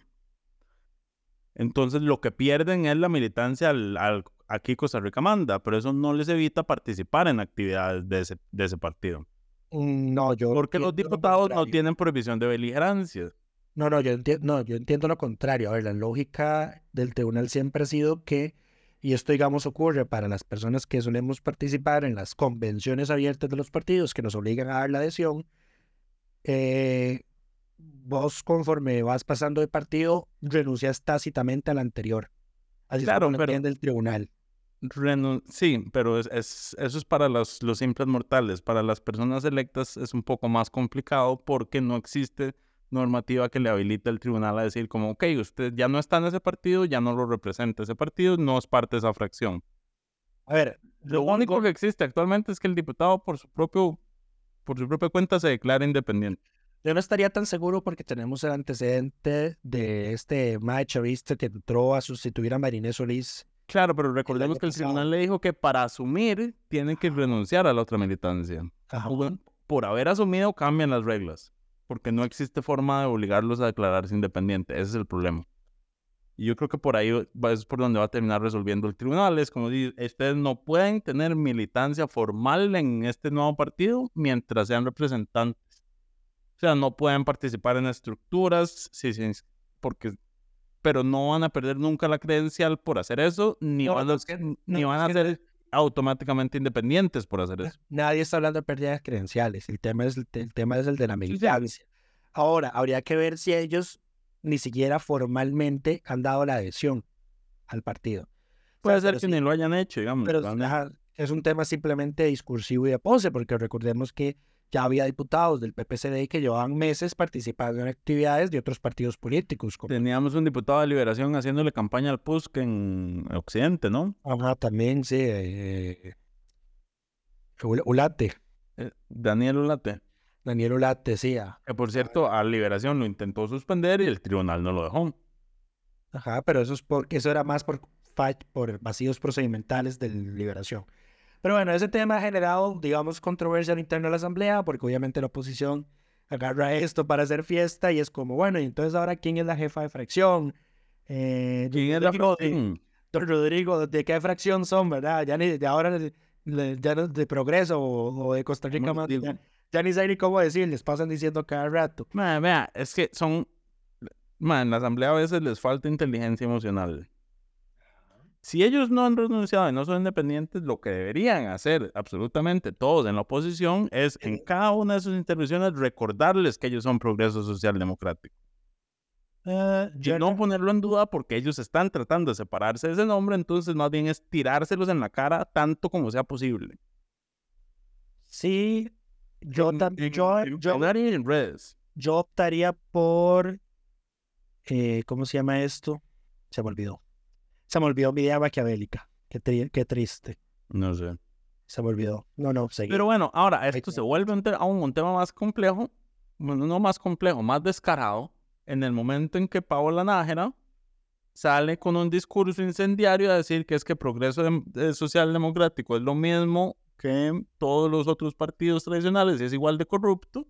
Entonces lo que pierden es la militancia al, al- aquí Costa Rica manda, pero eso no les evita participar en actividades de ese, de ese partido. mm, no, yo Porque los lo diputados no tienen prohibición de beligerancia. No, no, yo entiendo, no, yo entiendo lo contrario. A ver, la lógica del tribunal siempre ha sido que, y esto digamos ocurre para las personas que solemos participar en las convenciones abiertas de los partidos que nos obligan a dar la adhesión, eh, vos conforme vas pasando de partido renuncias tácitamente al anterior. Así Claro, es como lo pero- entiende el tribunal. Sí, pero es, es- eso es para los, los simples mortales. Para las personas electas es un poco más complicado porque no existe normativa que le habilite al tribunal a decir como, ok, usted ya no está en ese partido, ya no lo representa ese partido, no es parte de esa fracción. A ver, Lo único que existe actualmente es que el diputado por su propio, por su propia cuenta se declara independiente. Yo no estaría tan seguro porque tenemos el antecedente de este Mae que entró a sustituir a Marinés Solís. Claro, pero recordemos que el tribunal le dijo que para asumir tienen que renunciar a la otra militancia. Ajá. Por- haber asumido cambian las reglas, porque no existe forma de obligarlos a declararse independientes. Ese es el problema. Y yo creo que por ahí es por donde va a terminar resolviendo el tribunal. Es como dice, ustedes no pueden tener militancia formal en este nuevo partido mientras sean representantes. O sea, no pueden participar en estructuras, sí, porque, pero no van a perder nunca la credencial por hacer eso, ni No, van a, es que- ni no, van es a que- ser automáticamente independientes por hacer eso. Nadie está hablando de pérdida de credenciales. El tema es el tema es el de la militancia. Ahora, habría que ver si ellos ni siquiera formalmente han dado la adhesión al partido. Puede ser que ni lo hayan hecho, digamos. Pero es un tema simplemente discursivo y de pose, porque recordemos que ya había diputados del PPCD que llevaban meses participando en actividades de otros partidos políticos. Teníamos un diputado de Liberación haciéndole campaña al PUSC en Occidente, ¿no? Ajá, también, sí. Eh, Ulate. Eh, Daniel Ulate. Daniel Ulate, sí. Ah. Que por cierto, a Liberación lo intentó suspender y el tribunal no lo dejó. Ajá, pero eso es porque eso era más por, por vacíos procedimentales de Liberación. Pero bueno, ese tema ha generado, digamos, controversia al interno de la Asamblea, porque obviamente la oposición agarra esto para hacer fiesta y es como, bueno, y entonces ahora, ¿quién es la jefa de fracción? Eh, ¿Quién es la Don Rodrigo, ¿de qué fracción son, verdad? Ya ni de ahora, ya no de Progreso o, de Costa Rica más. Ya, ni sé ni cómo decir, les pasan diciendo cada rato. vea, es que son, man, en la Asamblea a veces les falta inteligencia emocional. Si ellos no han renunciado y no son independientes, lo que deberían hacer absolutamente todos en la oposición es en cada una de sus intervenciones recordarles que ellos son progreso social democrático. Uh, y no ponerlo en duda porque ellos están tratando de separarse de ese nombre, entonces más bien es tirárselos en la cara tanto como sea posible. Sí, yo también. Yo, yo optaría por. Eh, ¿Cómo se llama esto? Se me olvidó. Se me olvidó mi idea maquiavélica. Qué, qué triste. No sé. Se me olvidó. No, no, seguí. Pero bueno, ahora esto se vuelve un aún un tema más complejo. Bueno, no más complejo, más descarado. En el momento en que Paola Nájera sale con un discurso incendiario a decir que es que progreso social democrático es lo mismo que todos los otros partidos tradicionales y es igual de corrupto.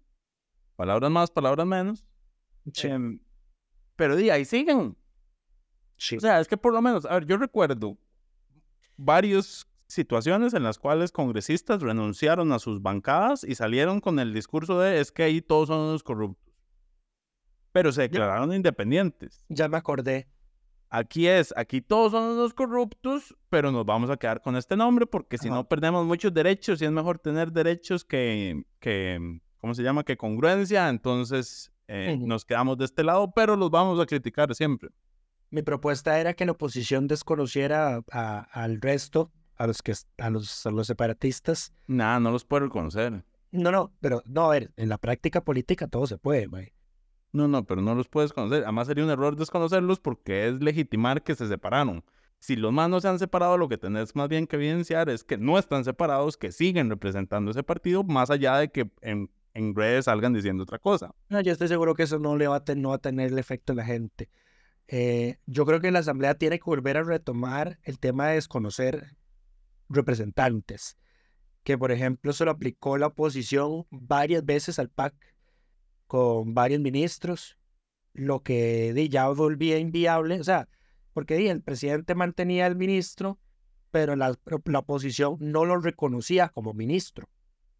Palabras más, palabras menos. Em, pero di, ahí siguen. O sea, es que por lo menos, a ver, yo recuerdo varias situaciones en las cuales congresistas renunciaron a sus bancadas y salieron con el discurso de es que ahí todos son unos corruptos. Pero se declararon independientes. Ya me acordé. Aquí es, aquí todos son unos corruptos, pero nos vamos a quedar con este nombre porque si no perdemos muchos derechos y es mejor tener derechos que, que ¿cómo se llama? Que congruencia. Entonces eh, nos quedamos de este lado, pero los vamos a criticar siempre. Mi propuesta era que la oposición desconociera al resto, a los que a los, los separatistas. Nada, no los puede reconocer. No, no, pero no, a ver, en la práctica política todo se puede, güey. No, no, pero no los puedes conocer. Además sería un error desconocerlos porque es legitimar que se separaron. Si los más no se han separado, lo que tenés más bien que evidenciar es que no están separados, que siguen representando ese partido, más allá de que en, en redes salgan diciendo otra cosa. No, yo estoy seguro que eso no le va a, no va a tener el efecto en la gente. Eh, yo creo que la Asamblea tiene que volver a retomar el tema de desconocer representantes, que por ejemplo se lo aplicó la oposición varias veces al PAC con varios ministros, lo que ya volvía inviable, o sea, porque el presidente mantenía al ministro, pero la oposición no lo reconocía como ministro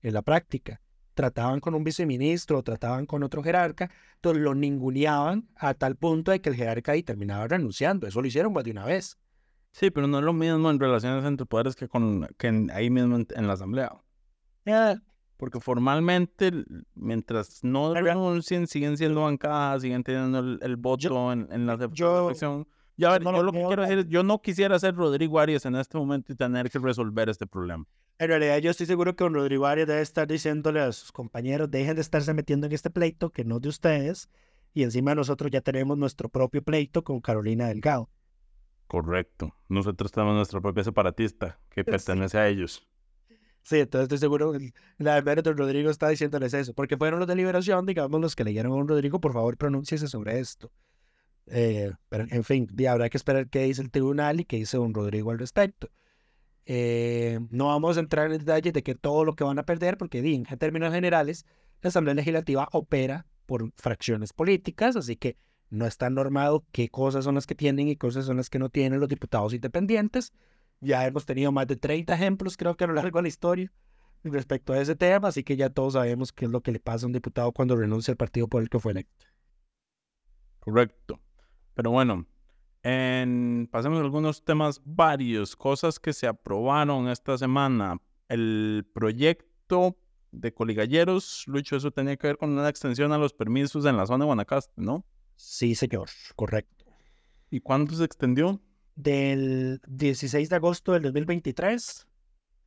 en la práctica trataban con un viceministro trataban con otro jerarca, entonces lo ninguneaban a tal punto de que el jerarca ahí terminaba renunciando. Eso lo hicieron más de una vez. Sí, pero no es lo mismo en relaciones entre poderes que, con, que ahí mismo en, la asamblea. Porque formalmente, mientras no renuncien, siguen siendo bancadas, siguen teniendo el, voto en, en, la elección. Ya, ver, yo lo que quiero decir es, yo no quisiera ser Rodrigo Arias en este momento y tener que resolver este problema. En realidad yo estoy seguro que don Rodrigo Arias debe estar diciéndole a sus compañeros, dejen de estarse metiendo en este pleito, que no de ustedes, y encima nosotros ya tenemos nuestro propio pleito con Carolina Delgado. Correcto. Nosotros tenemos nuestra propia separatista que pertenece a ellos. Sí, entonces estoy seguro que la de don Rodrigo está diciéndoles eso, porque fueron los de liberación, digamos, los que leyeron a don Rodrigo, por favor, pronúnciese sobre esto. Eh, pero, en fin, habrá que esperar qué dice el tribunal y qué dice don Rodrigo al respecto. Eh, no vamos a entrar en detalles de que todo lo que van a perder, porque en términos generales, la Asamblea Legislativa opera por fracciones políticas, así que no está normado qué cosas son las que tienen y cosas son las que no tienen los diputados independientes. Ya hemos tenido más de 30 ejemplos, creo que a lo largo de la historia, respecto a ese tema, así que ya todos sabemos qué es lo que le pasa a un diputado cuando renuncia al partido por el que fue electo. Correcto. Pero bueno, en, pasemos a algunos temas varios, cosas que se aprobaron esta semana. El proyecto de Coligalleros, Lucho, eso tenía que ver con una extensión a los permisos en la zona de Guanacaste, ¿no? Sí, señor, correcto. ¿Y cuándo se extendió? Del 16 de agosto del 2023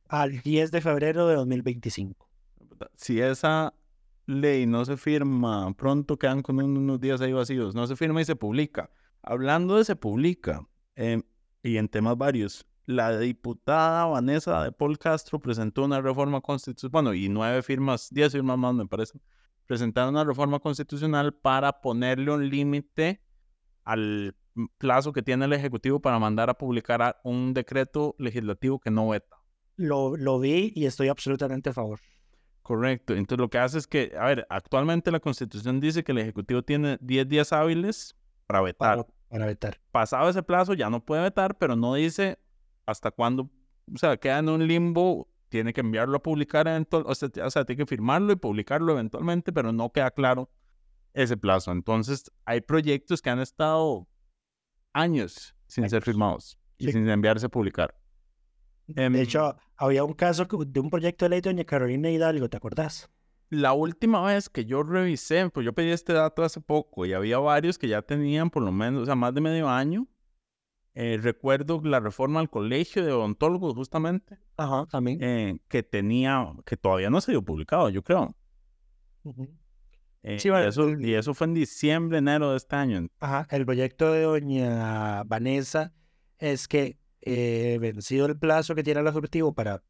al 10 de febrero de 2025. Si esa ley no se firma, pronto quedan con unos días ahí vacíos, no se firma y se publica. Hablando de se publica, em, y en temas varios, la diputada Vanessa de Paul Castro presentó una reforma constitucional, bueno, y nueve firmas, diez firmas más me parece, presentaron una reforma constitucional para ponerle un límite al plazo que tiene el Ejecutivo para mandar a publicar un decreto legislativo que no veta. Lo, lo vi y estoy absolutamente a favor. Correcto. Entonces lo que hace es que, a ver, actualmente la Constitución dice que el Ejecutivo tiene 10 días hábiles para vetar. Para, vetar. Pasado ese plazo ya no puede vetar, pero no dice hasta cuándo, o sea, queda en un limbo, tiene que enviarlo a publicar eventualmente, o sea, tiene que firmarlo y publicarlo eventualmente, pero no queda claro ese plazo. Entonces, hay proyectos que han estado años sin ser firmados y sin enviarse a publicar. de em, hecho, había un caso de un proyecto de ley de doña Carolina Hidalgo, ¿te acordás? La última vez que yo revisé, pues yo pedí este dato hace poco y había varios que ya tenían por lo menos, o sea, más de medio año. Eh, recuerdo la reforma al colegio de odontólogos, justamente. Ajá, también. Eh, que tenía, que todavía no se dio publicado, yo creo. Eh, sí, bueno, y, eso, y eso fue en diciembre, enero de este año. Ajá, el proyecto de doña Vanessa es que vencido el plazo que tiene el Ejecutivo para,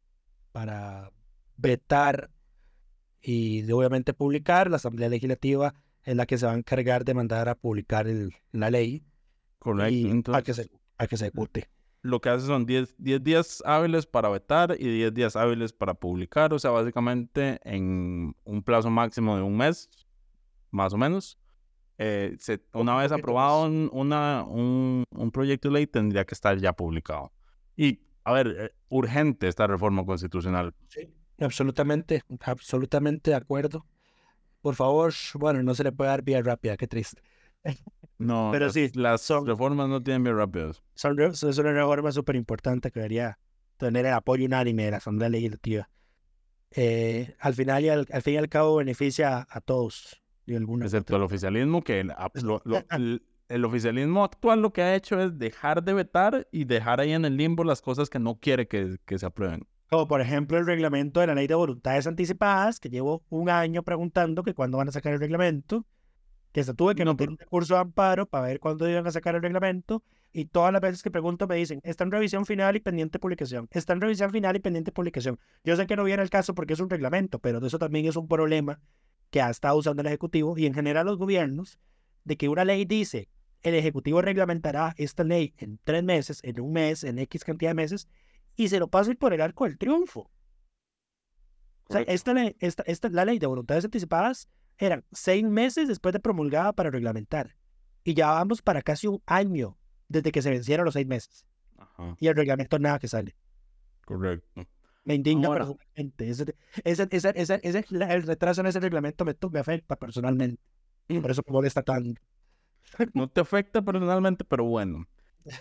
para vetar y obviamente publicar, la Asamblea Legislativa es la que se va a encargar de mandar a publicar el, la ley Correcto. a, que se, a que se ejecute. Lo que hace son 10, 10 días hábiles para vetar y 10 días hábiles para publicar, o sea, básicamente en un plazo máximo de un mes, más o menos. Eh, una vez aprobado un, una, un, un, proyecto de ley, tendría que estar ya publicado. Y, a ver, eh, urgente esta reforma constitucional. Sí, absolutamente, absolutamente de acuerdo. Por favor, bueno, no se le puede dar vía rápida, qué triste. No, (laughs) pero sí, las reformas no tienen vía rápidas. Son, es una reforma súper importante que debería tener el apoyo unánime de la Asamblea Legislativa. Eh, al final y al, al fin y al cabo beneficia a todos Excepto el oficialismo, que (laughs) el, oficialismo actual lo que ha hecho es dejar de vetar y dejar ahí en el limbo las cosas que no quiere que, se aprueben. Como por ejemplo el reglamento de la ley de voluntades anticipadas, que llevo un año preguntando que cuándo van a sacar el reglamento, que se tuve que no, un recurso de amparo para ver cuándo iban a sacar el reglamento, y todas las veces que pregunto me dicen, está en revisión final y pendiente publicación, está en revisión final y pendiente publicación. Yo sé que no viene el caso porque es un reglamento, pero eso también es un problema que ha estado usando el Ejecutivo y en general los gobiernos, de que una ley dice, el Ejecutivo reglamentará esta ley en tres meses, en un mes, en X cantidad de meses, y se lo pasa por el arco del triunfo. O sea, esta ley, esta, esta, la ley de voluntades anticipadas eran seis meses después de promulgada para reglamentar. Y ya vamos para casi un año desde que se vencieron los seis meses. Y el reglamento nada que sale. Correcto. Me indigna personalmente. Ese, ese, ese, el retraso en ese reglamento me, me afecta personalmente. Por (clears throat) eso me molesta tanto. No te afecta personalmente, pero bueno.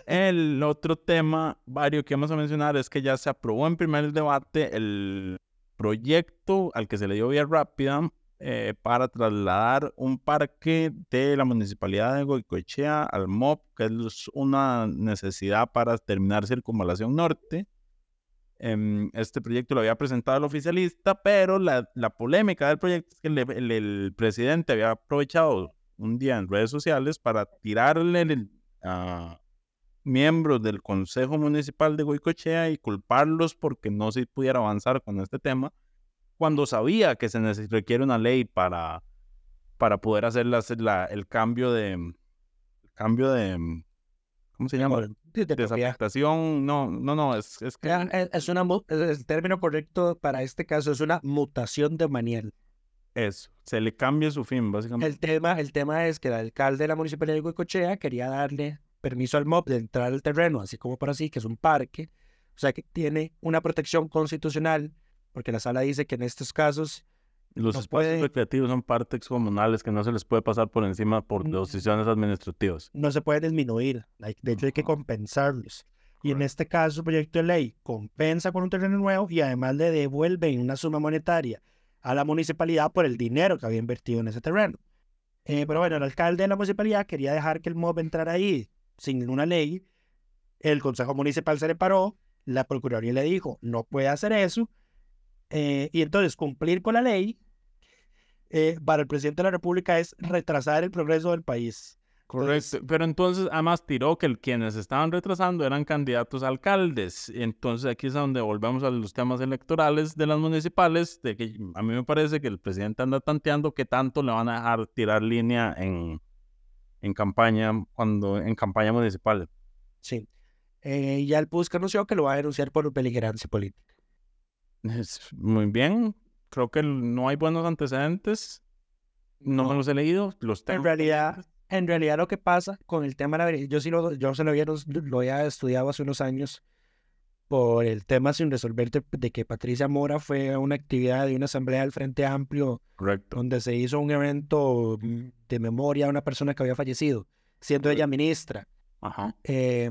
El otro tema, varios que vamos a mencionar, es que ya se aprobó en primer debate el proyecto al que se le dio vía rápida eh, para trasladar un parque de la municipalidad de Goicoechea al MOP, que es una necesidad para terminar Circunvalación Norte. Em, este proyecto lo había presentado el oficialista, pero la, polémica del proyecto es que el, presidente había aprovechado un día en redes sociales para tirarle a miembros del Consejo Municipal de Goicochea y culparlos porque no se pudiera avanzar con este tema, cuando sabía que se requiere una ley para, para poder hacer la, el cambio de el cambio de ¿cómo se llama? De, Desafectación, no, no, no, es, es que... Es, una, el término correcto para este caso es una mutación de Maniel. Eso, se le cambia su fin, básicamente. El tema, el tema es que el alcalde de la municipalidad de Huicochea quería darle permiso al MOB de entrar al terreno, así como por así, que es un parque, o sea que tiene una protección constitucional, porque la sala dice que en estos casos los espacios recreativos son partes comunales que no se les puede pasar por encima por decisiones administrativas. No se puede disminuir, de hecho hay que compensarlos. Y en este caso, el proyecto de ley compensa con un terreno nuevo y además le devuelve una suma monetaria a la municipalidad por el dinero que había invertido en ese terreno. Eh, pero bueno, el alcalde de la municipalidad quería dejar que el MOB entrara ahí sin una ley. El Consejo Municipal se le paró, la Procuraduría le dijo, no puede hacer eso. Eh, y entonces cumplir con la ley eh, para el presidente de la República es retrasar el progreso del país. Correcto, pero entonces además tiró que quienes estaban retrasando eran candidatos a alcaldes. Entonces aquí es donde volvemos a los temas electorales de las municipales, de que a mí me parece que el presidente anda tanteando que tanto le van a dejar tirar línea en, en campaña cuando en campaña municipal. Sí. Eh, ya el PUSC anunció que lo va a denunciar por beligerancia política. muy bien. Creo que no hay buenos antecedentes. No, me los he leído. Los tengo. En realidad, en realidad lo que pasa con el tema de la yo sí lo, yo se lo había, lo había estudiado hace unos años por el tema sin resolver de, que Patricia Mora fue a una actividad de una asamblea del Frente Amplio Correcto. donde se hizo un evento de memoria a una persona que había fallecido, siendo ella ministra. Ajá. Eh,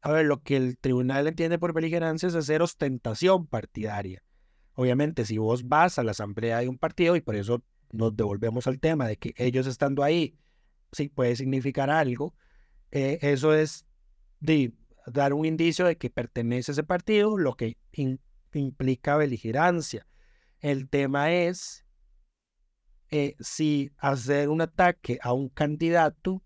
a ver, lo que el tribunal entiende por beligerancia es hacer ostentación partidaria. Obviamente, si vos vas a la asamblea de un partido, y por eso nos devolvemos al tema de que ellos estando ahí sí puede significar algo, eh, eso es de, dar un indicio de que pertenece a ese partido, lo que implica beligerancia. El tema es eh, si hacer un ataque a un candidato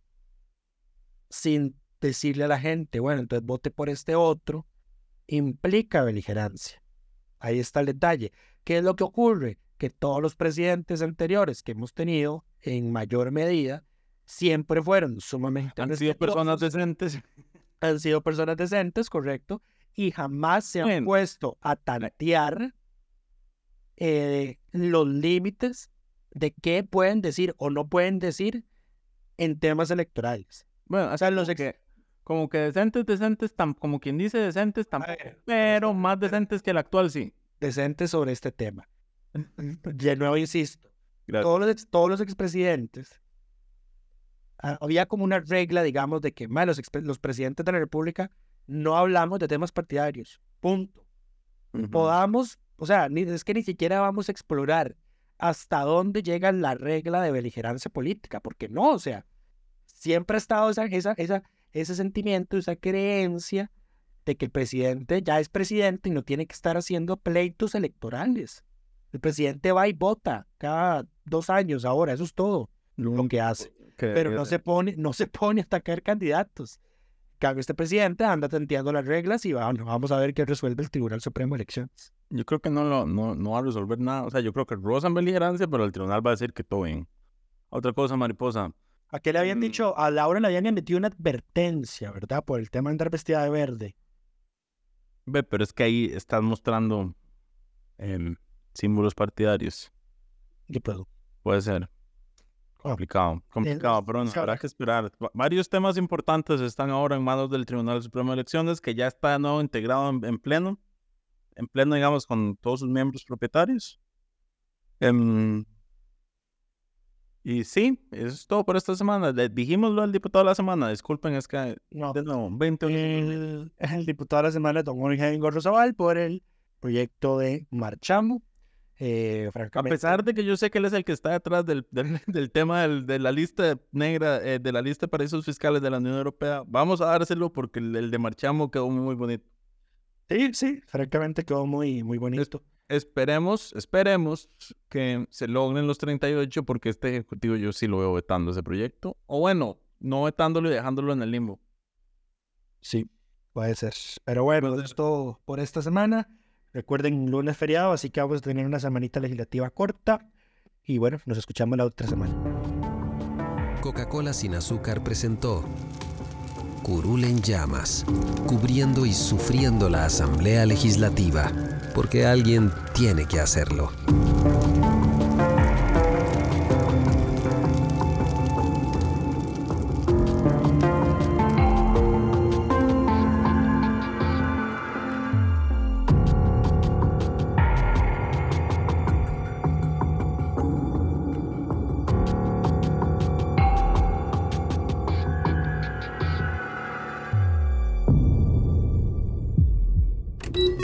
sin decirle a la gente, bueno, entonces vote por este otro, implica beligerancia. Ahí está el detalle. ¿Qué es lo que ocurre? Que todos los presidentes anteriores que hemos tenido, en mayor medida, siempre fueron sumamente Han sido personas decentes. Han sido personas decentes, correcto, y jamás se han puesto a tantear eh, los límites de qué pueden decir o no pueden decir en temas electorales. Bueno, o sea, los que, como que decentes, decentes, como quien dice decentes, tampoco, pero más decentes que el actual, sí. Decentes sobre este tema. (laughs) De nuevo insisto, todos los, todos los expresidentes había como una regla, digamos, de que los, los, presidentes de la República no hablamos de temas partidarios. Punto. Podamos, o sea, ni, es que ni siquiera vamos a explorar hasta dónde llega la regla de beligerancia política, porque no, o sea, siempre ha estado esa, esa, esa, ese sentimiento, esa creencia de que el presidente ya es presidente y no tiene que estar haciendo pleitos electorales. El presidente va y vota cada dos años ahora, eso es todo lo que hace pero no se pone, no se pone a atacar candidatos. Cambio este presidente anda tanteando las reglas y vamos a ver qué resuelve el Tribunal Supremo de Elecciones. Yo creo que no, lo, no, no va a resolver nada. O sea, yo creo que rozan beligerancia, pero el tribunal va a decir que todo bien. Otra cosa, mariposa. ¿A qué le habían mm. dicho? A Laura le habían emitido una advertencia, ¿verdad? Por el tema de andar vestida de verde. Ve, pero es que ahí están mostrando em, símbolos partidarios. ¿Qué puedo? Puede ser. Complicado, complicado, pero habrá que esperar. Varios temas importantes están ahora en manos del Tribunal Supremo de Elecciones, que ya está nuevo integrado en, pleno, en pleno, digamos, con todos sus miembros propietarios. Em, y sí, eso es todo por esta semana. Le, dijimoslo al diputado de la semana, disculpen, es que no, de nuevo, 20 el, el, diputado de la semana, don Jorge Gorrozabal, por el proyecto de Marchamo eh, a pesar de que yo sé que él es el que está detrás del, (laughs) del, tema de la lista negra, eh, de la lista de paraísos fiscales de la Unión Europea, vamos a dárselo porque el, de Marchamo quedó muy, bonito. Sí, sí, francamente quedó muy, muy bonito. esperemos, esperemos que se logren los 38 porque este ejecutivo yo sí lo veo vetando ese proyecto. O bueno, no vetándolo y dejándolo en el limbo. Sí, puede ser. Pero bueno, esto por esta semana. Recuerden, lunes feriado, así que vamos a tener una semanita legislativa corta. Y bueno, nos escuchamos la otra semana. Coca-Cola sin azúcar presentó Curul en llamas, cubriendo y sufriendo la Asamblea Legislativa, porque alguien tiene que hacerlo.